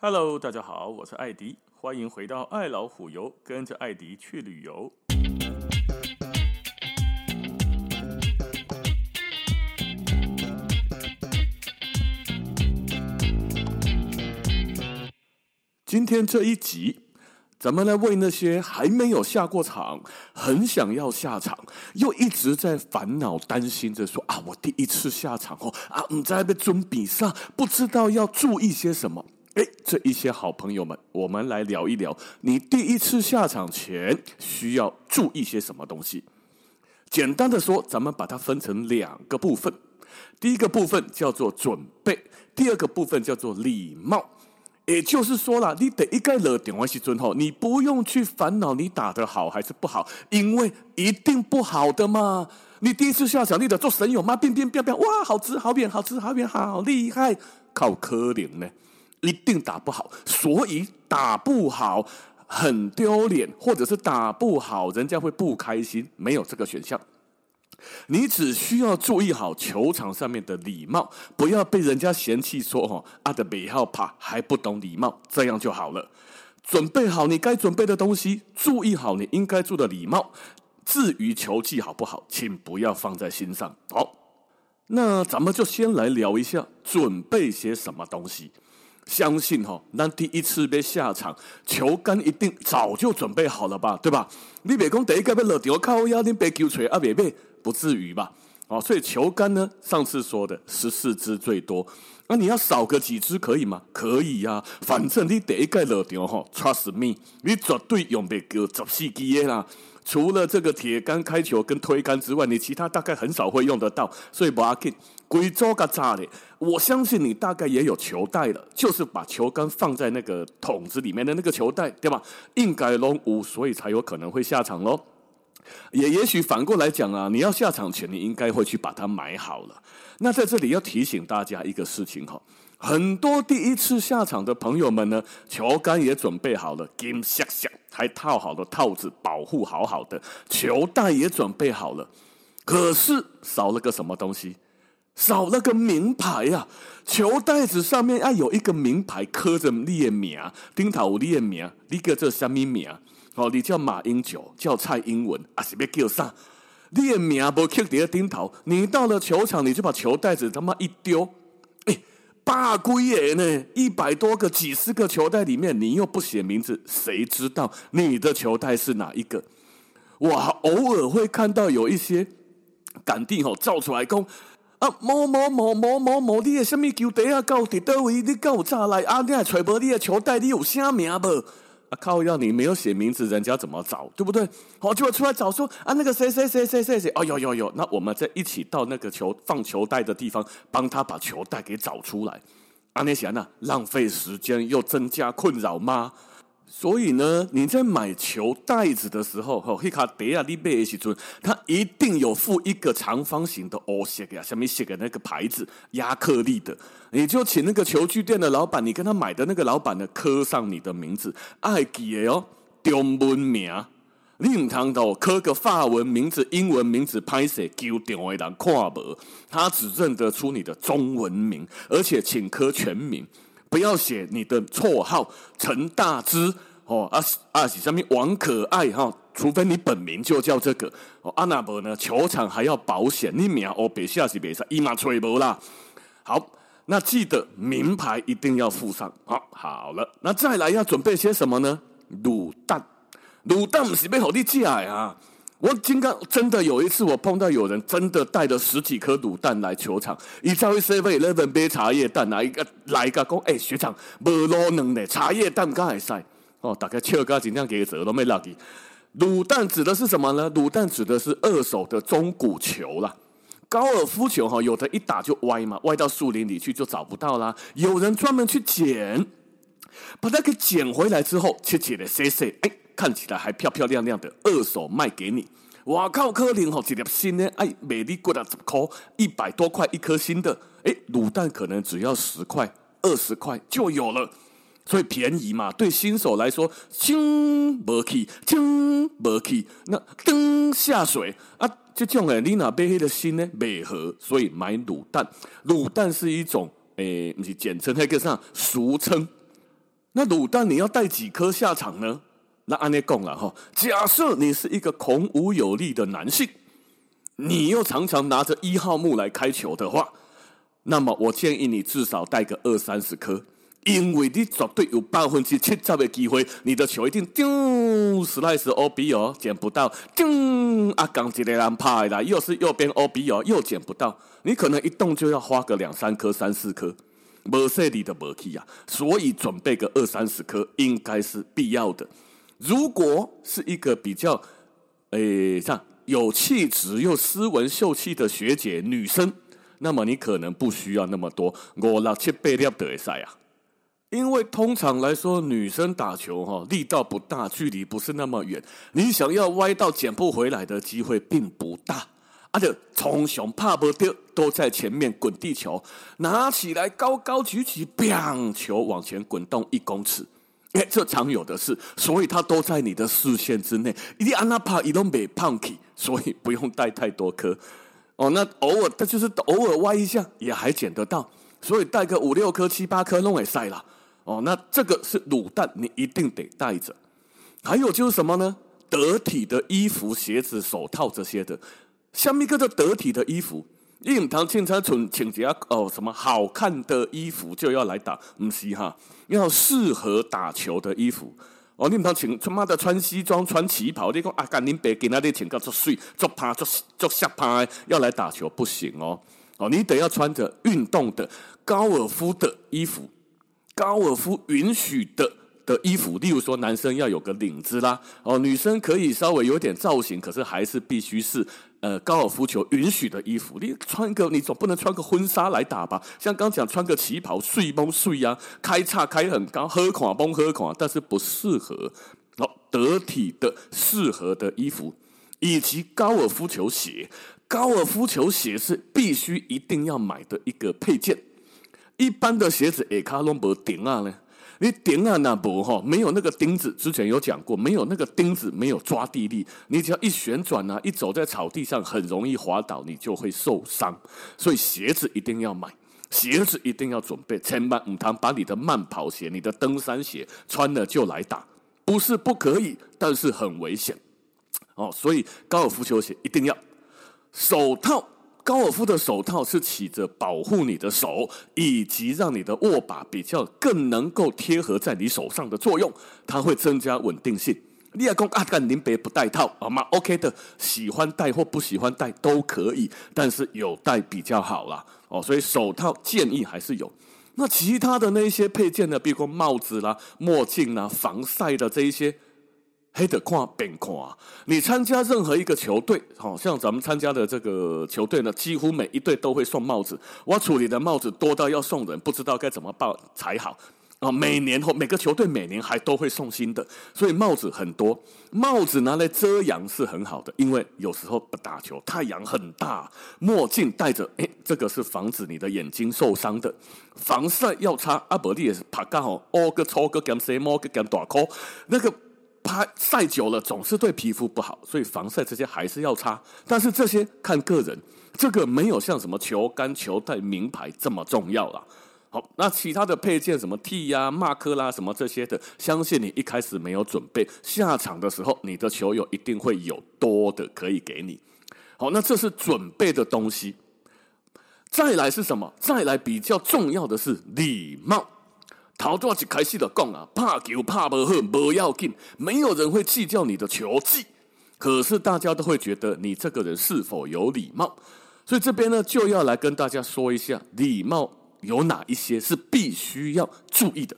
Hello，大家好，我是艾迪，欢迎回到爱老虎游，跟着艾迪去旅游。今天这一集，咱们来为那些还没有下过场、很想要下场，又一直在烦恼担心着说啊，我第一次下场哦，啊，唔知被准比上，不知道要注意些什么。哎，这一些好朋友们，我们来聊一聊，你第一次下场前需要注意些什么东西？简单的说，咱们把它分成两个部分。第一个部分叫做准备，第二个部分叫做礼貌。也就是说啦，你得一个了点完西尊后，你不用去烦恼你打得好还是不好，因为一定不好的嘛。你第一次下场，你得做神勇嘛，变变变变，哇，好直好扁，好直好扁，好厉害，靠科林呢。一定打不好，所以打不好很丢脸，或者是打不好人家会不开心，没有这个选项。你只需要注意好球场上面的礼貌，不要被人家嫌弃说哦，阿德比号怕还不懂礼貌，这样就好了。准备好你该准备的东西，注意好你应该做的礼貌。至于球技好不好，请不要放在心上。好，那咱们就先来聊一下准备些什么东西。相信哈，那第一次被下场，球杆一定早就准备好了吧，对吧？你别讲第一个被落掉靠腰，你别球锤啊，别别不至于吧？哦，所以球杆呢，上次说的十四支最多，那你要少个几支可以吗？可以呀、啊，反正你第一个落掉哈，trust me，你绝对用别个十四支的啦。除了这个铁杆开球跟推杆之外，你其他大概很少会用得到，所以不要紧。贵州个炸的，我相信你大概也有球袋了，就是把球杆放在那个桶子里面的那个球袋，对吧？应该拢无，所以才有可能会下场喽。也也许反过来讲啊，你要下场前，你应该会去把它买好了。那在这里要提醒大家一个事情哈。很多第一次下场的朋友们呢，球杆也准备好了，金闪闪，还套好了套子，保护好好的，球袋也准备好了，可是少了个什么东西？少了个名牌呀、球袋子上面要有一个名牌，刻着你的名，顶头有你的名，你叫做什么名？哦，你叫马英九，叫蔡英文，还是要叫啥？你的名不刻在顶头，你到了球场，你就把球袋子他妈一丢。大龟爷呢？一百多个、几十个球袋里面，你又不写名字，谁知道你的球袋是哪一个？我偶尔会看到有一些赶定吼造出来讲啊，某某某某某某，你的什么球袋啊？到底到位？你够早来啊？你还揣无你的球袋？你有啥名不？啊靠！要你没有写名字，人家怎么找？对不对？好，就会出来找说啊，那个谁谁谁谁谁谁，哦有有有，那我们再一起到那个球放球袋的地方，帮他把球袋给找出来。啊，你想啊，浪费时间又增加困扰吗？所以呢，你在买球袋子的时候，哈，黑卡德亚利贝西尊，它一定有附一个长方形的哦，写个下面写个那个牌子，压克力的，你就请那个球具店的老板，你跟他买的那个老板呢，刻上你的名字，爱记的哦，中文名，你唔通到刻个法文名字、英文名字，拍摄球场的人看无，他只认得出你的中文名，而且请刻全名。不要写你的绰号陈大之哦，啊啊是上面王可爱哈，除非你本名就叫这个哦。阿那伯呢？球场还要保险，你名哦别下是别上，一码吹不啦。好，那记得名牌一定要附上。好，好了，那再来要准备些什么呢？卤蛋，卤蛋不是被好你假呀。我金刚真的有一次，我碰到有人真的带了十几颗卤蛋来球场，一招一 seven eleven 杯茶叶蛋来一个来一个讲，哎、欸，学长无路能的茶叶蛋刚还塞哦，大概切个尽量给折都没落去。卤蛋指的是什么呢？卤蛋指的是二手的中古球啦。高尔夫球哈，有的一打就歪嘛，歪到树林里去就找不到啦。有人专门去捡，把它给捡回来之后，切切的塞塞，哎。看起来还漂漂亮亮的，二手卖给你。哇靠，可能吼，一粒新的，哎，美丽过了十块，一百多块一颗新的，哎，卤蛋可能只要十块、二十块就有了，所以便宜嘛。对新手来说，轻不起，轻不起，那灯下水啊，这种诶，你那买的心呢美盒，所以买卤蛋。卤蛋是一种，诶，不是简称，那个啥，俗称。那卤蛋你要带几颗下场呢？那按呢讲了哈，假设你是一个孔武有力的男性，你又常常拿着一号木来开球的话，那么我建议你至少带个二三十颗，因为你绝对有百分之七十的机会，你的球一定丢实在是 OB 哦，捡不到，丢啊，刚一个人拍来，又是右边 OB 哦，又捡不到，你可能一动就要花个两三颗、三四颗，没势力的没气啊，所以准备个二三十颗应该是必要的。如果是一个比较，诶，像有气质又斯文秀气的学姐女生，那么你可能不需要那么多，五六七八粒就会使啊。因为通常来说，女生打球哈力道不大，距离不是那么远，你想要歪到捡不回来的机会并不大。而且从小怕不掉，都在前面滚地球，拿起来高高举起，砰，球往前滚动一公尺。哎，这常有的事，所以它都在你的视线之内。你安那怕，伊都没胖起，所以不用带太多颗。哦，那偶尔，它就是偶尔歪一下也还捡得到，所以带个五六颗、七八颗弄也塞了。哦，那这个是卤蛋，你一定得带着。还有就是什么呢？得体的衣服、鞋子、手套这些的，像一个的得体的衣服。印堂青菜村请假哦，什么好看的衣服就要来打，不是哈？要适合打球的衣服哦。你们请他妈的穿西装穿旗袍，你讲啊，干你北京那里请个做水做趴做做下趴，要来打球不行哦哦，你得要穿着运动的高尔夫的衣服，高尔夫允许的的衣服，例如说男生要有个领子啦，哦，女生可以稍微有点造型，可是还是必须是。呃，高尔夫球允许的衣服，你穿个，你总不能穿个婚纱来打吧？像刚讲穿个旗袍，睡崩睡呀，开叉开很高，喝垮崩喝垮，但是不适合。好，得体的适合的衣服，以及高尔夫球鞋，高尔夫球鞋是必须一定要买的一个配件。一般的鞋子，哎，卡拢无顶啊呢。你顶啊那不哈，没有那个钉子，之前有讲过，没有那个钉子，没有抓地力，你只要一旋转啊，一走在草地上，很容易滑倒，你就会受伤。所以鞋子一定要买，鞋子一定要准备，千万唔通把你的慢跑鞋、你的登山鞋穿了就来打，不是不可以，但是很危险。哦，所以高尔夫球鞋一定要，手套。高尔夫的手套是起着保护你的手，以及让你的握把比较更能够贴合在你手上的作用，它会增加稳定性。你阿公阿干林北不戴套好吗？OK 的，喜欢戴或不喜欢戴都可以，但是有戴比较好啦。哦，所以手套建议还是有。那其他的那些配件呢？比如说帽子啦、墨镜啦、防晒的这一些。黑的看变看，你参加任何一个球队，好像咱们参加的这个球队呢，几乎每一队都会送帽子。我处理的帽子多到要送人，不知道该怎么办才好啊！每年后每个球队每年还都会送新的，所以帽子很多。帽子拿来遮阳是很好的，因为有时候不打球太阳很大。墨镜戴着，诶，这个是防止你的眼睛受伤的。防晒要擦，阿伯利也是怕刚好哦个抽个干什么个干大口那个。它晒久了总是对皮肤不好，所以防晒这些还是要擦。但是这些看个人，这个没有像什么球杆、球带、名牌这么重要了。好，那其他的配件，什么 T 呀、马克啦，什么这些的，相信你一开始没有准备，下场的时候你的球友一定会有多的可以给你。好，那这是准备的东西。再来是什么？再来比较重要的是礼貌。头多就开始的讲啊，怕球怕不好不要紧，没有人会计较你的球技，可是大家都会觉得你这个人是否有礼貌，所以这边呢就要来跟大家说一下，礼貌有哪一些是必须要注意的。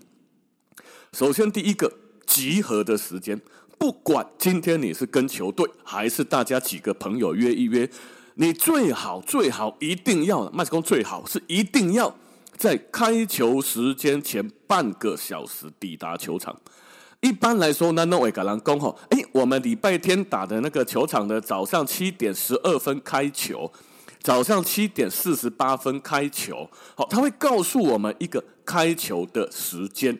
首先，第一个集合的时间，不管今天你是跟球队，还是大家几个朋友约一约，你最好最好一定要，麦斯工最好是一定要。在开球时间前半个小时抵达球场。一般来说呢，那我跟人讲吼，诶，我们礼拜天打的那个球场的早上七点十二分开球，早上七点四十八分开球。好，他会告诉我们一个开球的时间，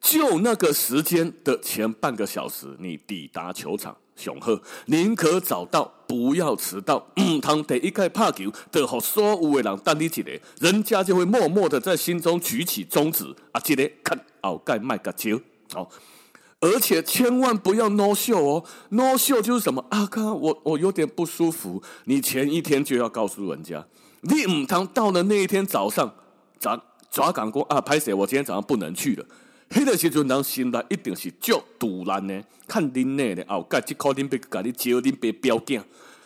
就那个时间的前半个小时，你抵达球场。雄鹤，宁可早到，不要迟到。嗯，当第一个拍球，得和所有的人等你一个，人家就会默默的在心中举起中指啊，记得看。后盖麦个球，好，而且千万不要 no show 哦，no show 就是什么啊？刚刚我我有点不舒服，你前一天就要告诉人家，你唔通到了那一天早上，咱抓赶工啊，拍谢，我今天早上不能去了。迄个时阵，人心内一定是足赌烂的，看恁内的后盖，即靠恁别甲你招恁别标件，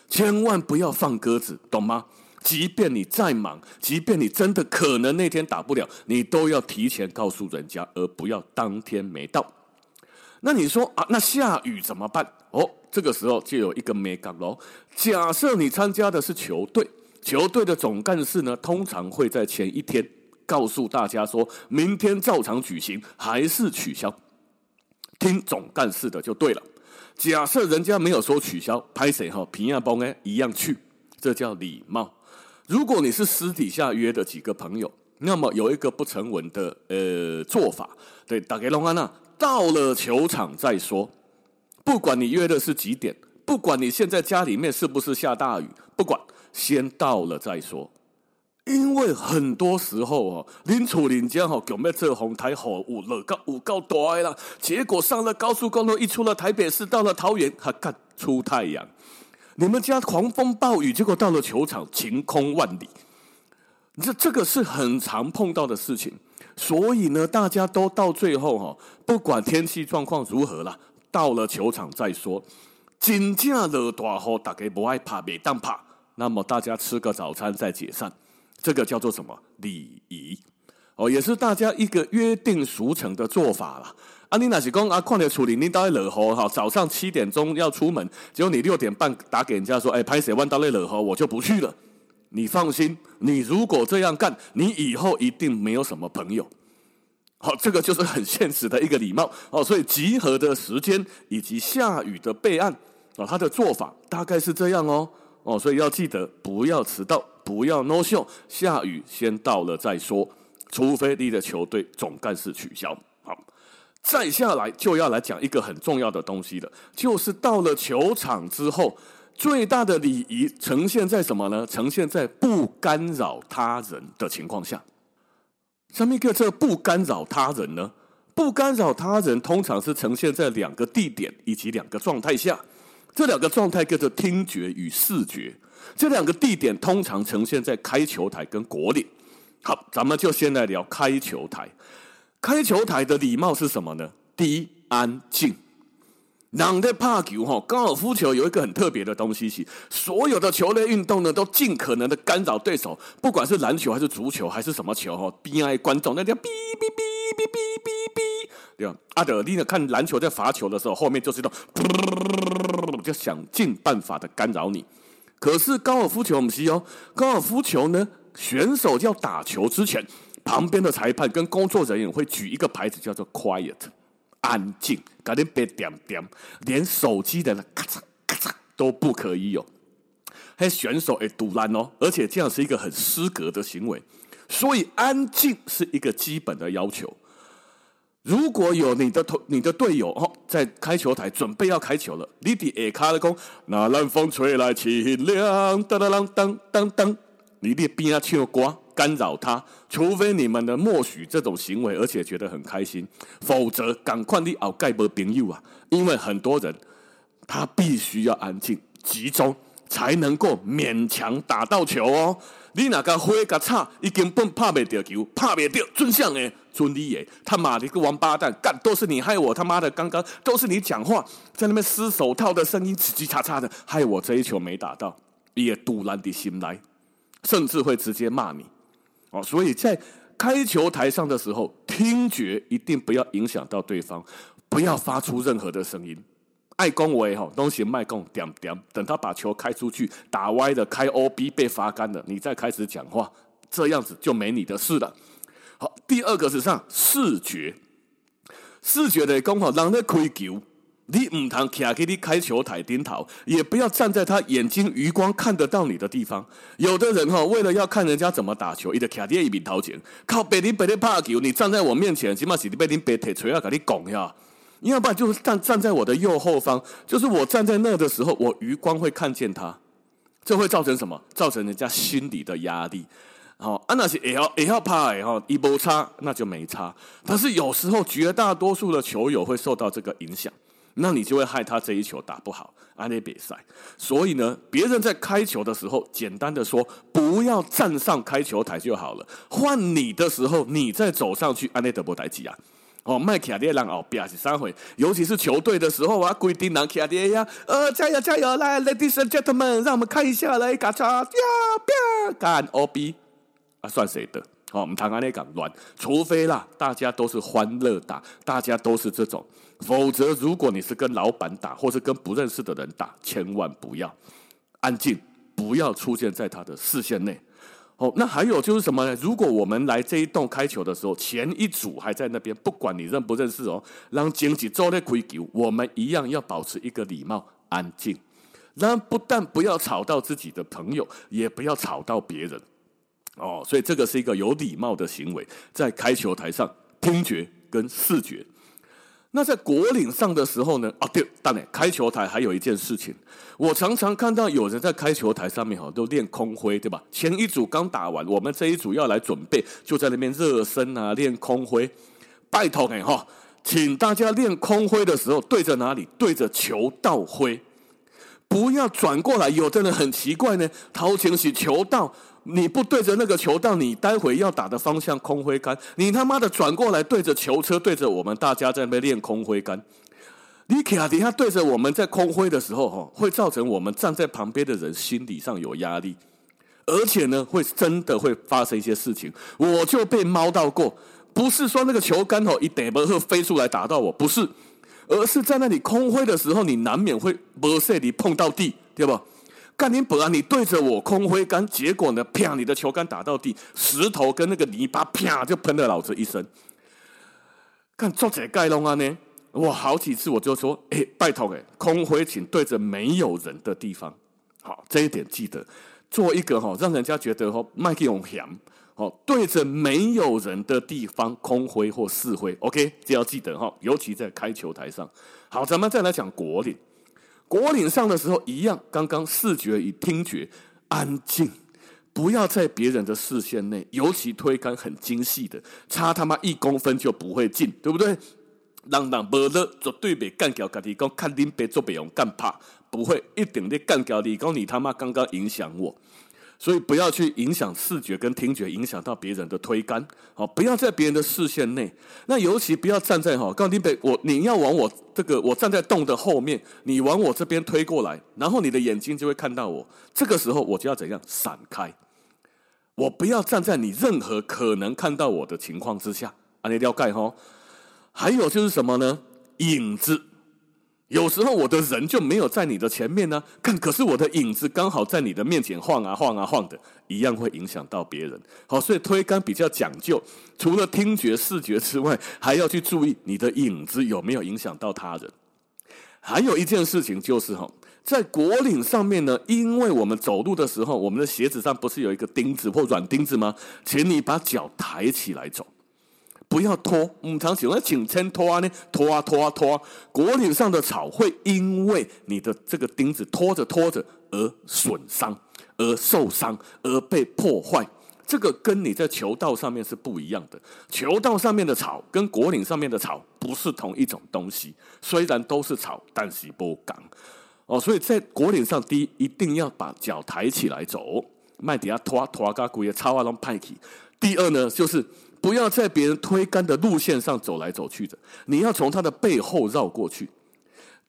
千万不要放鸽子，懂吗？即便你再忙，即便你真的可能那天打不了，你都要提前告诉人家，而不要当天没到。那你说啊，那下雨怎么办？哦，这个时候就有一个美感喽。假设你参加的是球队，球队的总干事呢，通常会在前一天告诉大家，说明天照常举行还是取消。听总干事的就对了。假设人家没有说取消，拍谁哈平亚崩哎一样去，这叫礼貌。如果你是私底下约的几个朋友，那么有一个不成文的呃做法，对，打给龙安那，到了球场再说。不管你约的是几点，不管你现在家里面是不是下大雨，不管，先到了再说。因为很多时候哦，临处临家哈，有没有这红台好五了高五高多了，结果上了高速公路，一出了台北市，到了桃园，还看出太阳。你们家狂风暴雨，结果到了球场晴空万里，这这个是很常碰到的事情。所以呢，大家都到最后哈，不管天气状况如何了，到了球场再说。真正落大雨，大家不爱怕，没当怕，那么大家吃个早餐再解散，这个叫做什么礼仪？哦，也是大家一个约定俗成的做法了。啊，你那是讲啊，况且处理你到底落雨哈，早上七点钟要出门，结果你六点半打给人家说，哎，拍谁弯到那落雨，我就不去了。你放心，你如果这样干，你以后一定没有什么朋友。好，这个就是很现实的一个礼貌。哦，所以集合的时间以及下雨的备案，哦，他的做法大概是这样哦。哦，所以要记得不要迟到，不要 no show，下雨先到了再说，除非你的球队总干事取消。好。再下来就要来讲一个很重要的东西了，就是到了球场之后，最大的礼仪呈现在什么呢？呈现在不干扰他人的情况下。什么叫做不干扰他人呢？不干扰他人通常是呈现在两个地点以及两个状态下，这两个状态叫做听觉与视觉。这两个地点通常呈现在开球台跟果岭。好，咱们就先来聊开球台。开球台的礼貌是什么呢？第一，安静。人在拍球哈，高尔夫球有一个很特别的东西是，所有的球类运动呢，都尽可能的干扰对手，不管是篮球还是足球还是什么球哈，边爱观众那叫哔哔哔哔哔哔哔，对吧？阿德利呢，看篮球在罚球的时候，后面就是一种，就想尽办法的干扰你。可是高尔夫球不是哦，高尔夫球呢，选手要打球之前。旁边的裁判跟工作人员会举一个牌子，叫做 “quiet”，安静，赶紧别点点，连手机的咔嚓咔嚓都不可以有。还选手哎，赌烂哦，而且这样是一个很失格的行为，所以安静是一个基本的要求。如果有你的同你的队友哦，在开球台准备要开球了，你的耳卡的工，那冷风吹来清凉，当当当当当当，你的边啊唱歌。干扰他，除非你们的默许这种行为，而且觉得很开心，否则赶快你熬盖波朋友啊！因为很多人他必须要安静集中，才能够勉强打到球哦。你那个挥个叉，一根本拍不掉球，拍不掉，真相诶，尊你耶！他妈的一个王八蛋，干都是你害我！他妈的，刚刚都是你讲话，在那边撕手套的声音叽叽喳喳的，害我这一球没打到，也赌烂的心来，甚至会直接骂你。哦，所以在开球台上的时候，听觉一定不要影响到对方，不要发出任何的声音。爱恭维哈，东西卖供点点，等他把球开出去，打歪的开 OB 被罚杆了，你再开始讲话，这样子就没你的事了。好，第二个是上视觉，视觉的讲法，让人开球。你唔通徛给你开球台顶头，也不要站在他眼睛余光看得到你的地方。有的人哈，为了要看人家怎么打球，伊就徛在一边头前，靠北林北林拍球，你站在我面前，起码是你北林北铁锤要给你拱呀。你要不然就是站站在我的右后方，就是我站在那的时候，我余光会看见他，这会造成什么？造成人家心理的压力。好，啊，那是也要也要怕哎哈，一波差那就没差。但是有时候绝大多数的球友会受到这个影响，那你就会害他这一球打不好，安内比赛。所以呢，别人在开球的时候，简单的说，不要站上开球台就好了。换你的时候，你再走上去，安内德波台基啊。哦，麦卡列让奥比亚是三回，尤其是球队的时候啊，规定让卡列呀，呃，加油加油，来，ladies and gentlemen，让我们看一下来，嘎嚓，呀，啪，干 OB。啊，算谁的？好、哦，我们谈谈那港乱，除非啦，大家都是欢乐打，大家都是这种，否则如果你是跟老板打，或是跟不认识的人打，千万不要安静，不要出现在他的视线内。哦，那还有就是什么呢？如果我们来这一栋开球的时候，前一组还在那边，不管你认不认识哦，让经济做的规矩，我们一样要保持一个礼貌，安静。那不但不要吵到自己的朋友，也不要吵到别人。哦，所以这个是一个有礼貌的行为，在开球台上听觉跟视觉。那在果岭上的时候呢？哦，对，当然开球台还有一件事情，我常常看到有人在开球台上面哈，都练空挥，对吧？前一组刚打完，我们这一组要来准备，就在那边热身啊，练空挥。拜托你哈，请大家练空挥的时候对着哪里？对着球道挥，不要转过来。有的人很奇怪呢，掏钱是球道。你不对着那个球道，你待会要打的方向空挥杆，你他妈的转过来对着球车，对着我们大家在那边练空挥杆。你卡迪他对着我们在空挥的时候，哈，会造成我们站在旁边的人心理上有压力，而且呢，会真的会发生一些事情。我就被猫到过，不是说那个球杆哦一点不会飞出来打到我，不是，而是在那里空挥的时候，你难免会不慎你碰到地，对吧？干你本来你对着我空挥杆，结果呢，啪，你的球杆打到地，石头跟那个泥巴啪就喷了老子一身。干作者盖隆啊呢？我好几次我就说，哎，拜托哎，空挥请对着没有人的地方。好，这一点记得做一个哈，让人家觉得哈，麦克用响，好，对着没有人的地方空挥或试挥。OK，这要记得哈，尤其在开球台上。好，咱们再来讲果岭。果岭上的时候一样，刚刚视觉与听觉安静，不要在别人的视线内，尤其推杆很精细的，差他妈一公分就不会进，对不对？让让不乐绝对袂干掉，家己讲看恁别做别用干怕，不会一定的干掉你，讲你他妈刚刚影响我。所以不要去影响视觉跟听觉，影响到别人的推杆。好，不要在别人的视线内。那尤其不要站在哈，刚丁北，我你要往我这个，我站在洞的后面，你往我这边推过来，然后你的眼睛就会看到我。这个时候我就要怎样闪开？我不要站在你任何可能看到我的情况之下。啊，你要盖哈？还有就是什么呢？影子。有时候我的人就没有在你的前面呢，看，可是我的影子刚好在你的面前晃啊晃啊晃的，一样会影响到别人。好，所以推杆比较讲究，除了听觉、视觉之外，还要去注意你的影子有没有影响到他人。还有一件事情就是哈，在果岭上面呢，因为我们走路的时候，我们的鞋子上不是有一个钉子或软钉子吗？请你把脚抬起来走。不要拖，唔常喜欢请称拖啊呢，拖啊拖啊拖啊，果岭上的草会因为你的这个钉子拖着拖着而损伤、而受伤、而被破坏。这个跟你在球道上面是不一样的。球道上面的草跟果岭上面的草不是同一种东西，虽然都是草，但是不同哦。所以在果岭上，第一一定要把脚抬起来走，麦底下拖拖个鬼的草啊拢派去。第二呢，就是。不要在别人推杆的路线上走来走去的，你要从他的背后绕过去。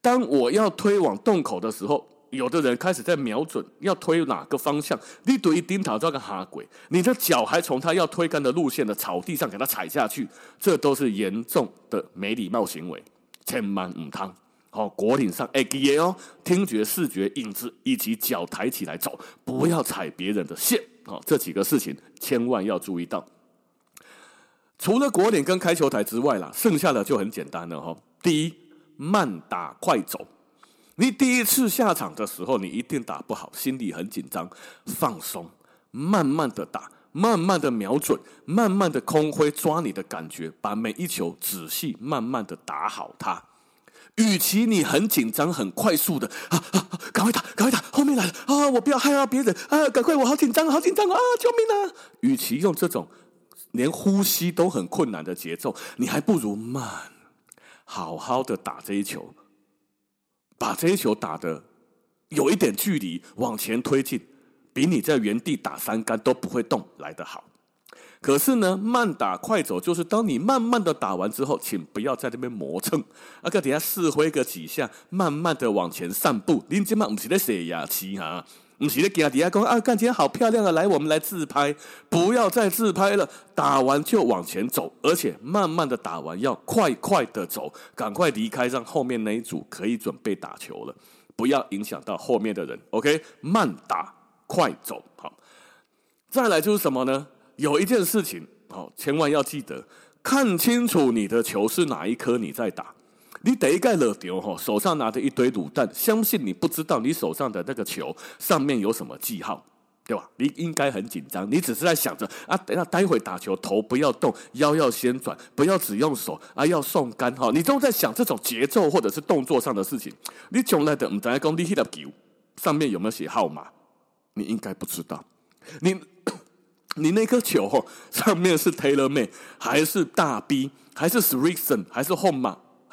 当我要推往洞口的时候，有的人开始在瞄准要推哪个方向，你对一钉头这个哈鬼，你的脚还从他要推杆的路线的草地上给他踩下去，这都是严重的没礼貌行为，千万唔通。好，果岭上哎，记得哦，听觉、视觉、影子以及脚抬起来走，不要踩别人的线。好，这几个事情千万要注意到。除了果岭跟开球台之外啦，剩下的就很简单了哈。第一，慢打快走。你第一次下场的时候，你一定打不好，心里很紧张，放松，慢慢的打，慢慢的瞄准，慢慢的空挥抓你的感觉，把每一球仔细慢慢的打好它。与其你很紧张、很快速的啊啊，赶快打，赶快打，后面来了啊！我不要害怕别人啊！赶快，我好紧张，好紧张啊！救命啊！与其用这种连呼吸都很困难的节奏，你还不如慢，好好的打这一球，把这一球打得有一点距离往前推进，比你在原地打三杆都不会动来得好。可是呢，慢打快走就是当你慢慢的打完之后，请不要在这边磨蹭，啊，搁底下试挥个几下，慢慢的往前散步。你今晚不是在写牙期哈，不是在给底下讲啊，看起来好漂亮啊，来，我们来自拍，不要再自拍了，打完就往前走，而且慢慢的打完要快快的走，赶快离开，让后面那一组可以准备打球了，不要影响到后面的人。OK，慢打快走，好，再来就是什么呢？有一件事情，好，千万要记得，看清楚你的球是哪一颗你在打。你第一盖了丢哈，手上拿着一堆卤蛋，相信你不知道你手上的那个球上面有什么记号，对吧？你应该很紧张，你只是在想着啊，等下待会打球头不要动，腰要先转，不要只用手啊，要送杆哈。你都在想这种节奏或者是动作上的事情。你从来的唔知讲你迄个球上面有没有写号码？你应该不知道，你。你那颗球哦，上面是 TaylorMade 还是大 B 还是 Srixon 还是 Home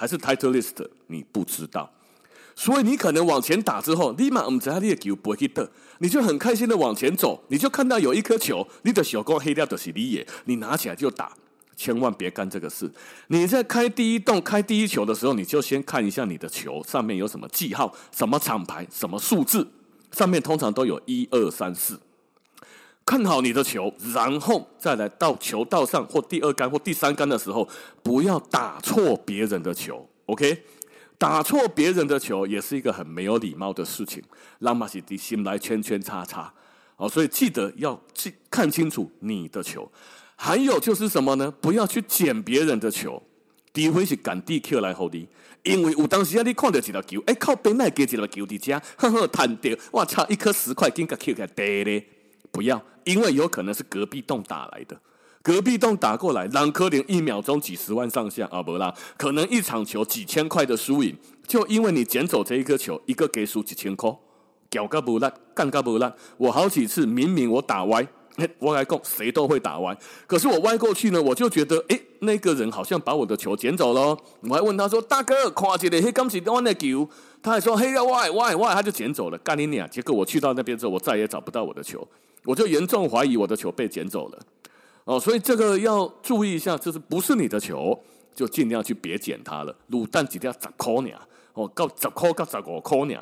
还是 Title List，你不知道，所以你可能往前打之后，立马我们知道你的球不会得你就很开心的往前走，你就看到有一颗球，你的小光黑掉的是你也，你拿起来就打，千万别干这个事。你在开第一洞、开第一球的时候，你就先看一下你的球上面有什么记号、什么厂牌、什么数字，上面通常都有一二三四。看好你的球，然后再来到球道上或第二杆或第三杆的时候，不要打错别人的球。OK，打错别人的球也是一个很没有礼貌的事情，让马西迪心来圈圈叉叉。哦，所以记得要记看清楚你的球。还有就是什么呢？不要去捡别人的球，除非是赶地 Q 来后的，因为有当时啊，你看到几条球，哎靠，边那给几条球的家，呵呵，弹掉，我操，一颗十块金个 Q 给得嘞。不要，因为有可能是隔壁栋打来的，隔壁栋打过来，让可能一秒钟几十万上下啊，不啦，可能一场球几千块的输赢，就因为你捡走这一颗球，一个给输几千块，屌个不烂，干个不烂。我好几次明明我打歪，我来讲谁都会打歪，可是我歪过去呢，我就觉得诶，那个人好像把我的球捡走了，我还问他说，大哥，看起来黑刚是我的球，他还说嘿呀歪歪歪，他就捡走了，干你娘！结果我去到那边之后，我再也找不到我的球。我就严重怀疑我的球被捡走了，哦，所以这个要注意一下，就是不是你的球，就尽量去别捡它了。卤蛋几条十块呢？哦，到十块到十五块呢？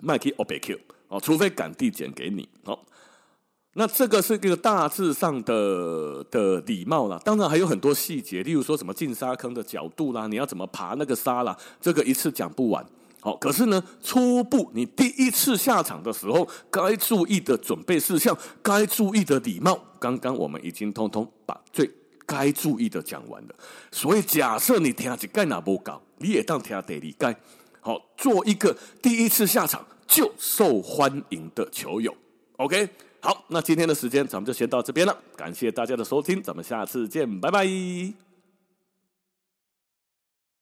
卖去欧北 Q 哦，除非赶地捡给你。好，那这个是一个大致上的的礼貌啦。当然还有很多细节，例如说什么进沙坑的角度啦，你要怎么爬那个沙啦，这个一次讲不完。好，可是呢，初步你第一次下场的时候，该注意的准备事项，该注意的礼貌，刚刚我们已经通通把最该注意的讲完了。所以假设你听一盖那不搞，你也当听第二盖。好，做一个第一次下场就受欢迎的球友。OK，好，那今天的时间咱们就先到这边了，感谢大家的收听，咱们下次见，拜拜。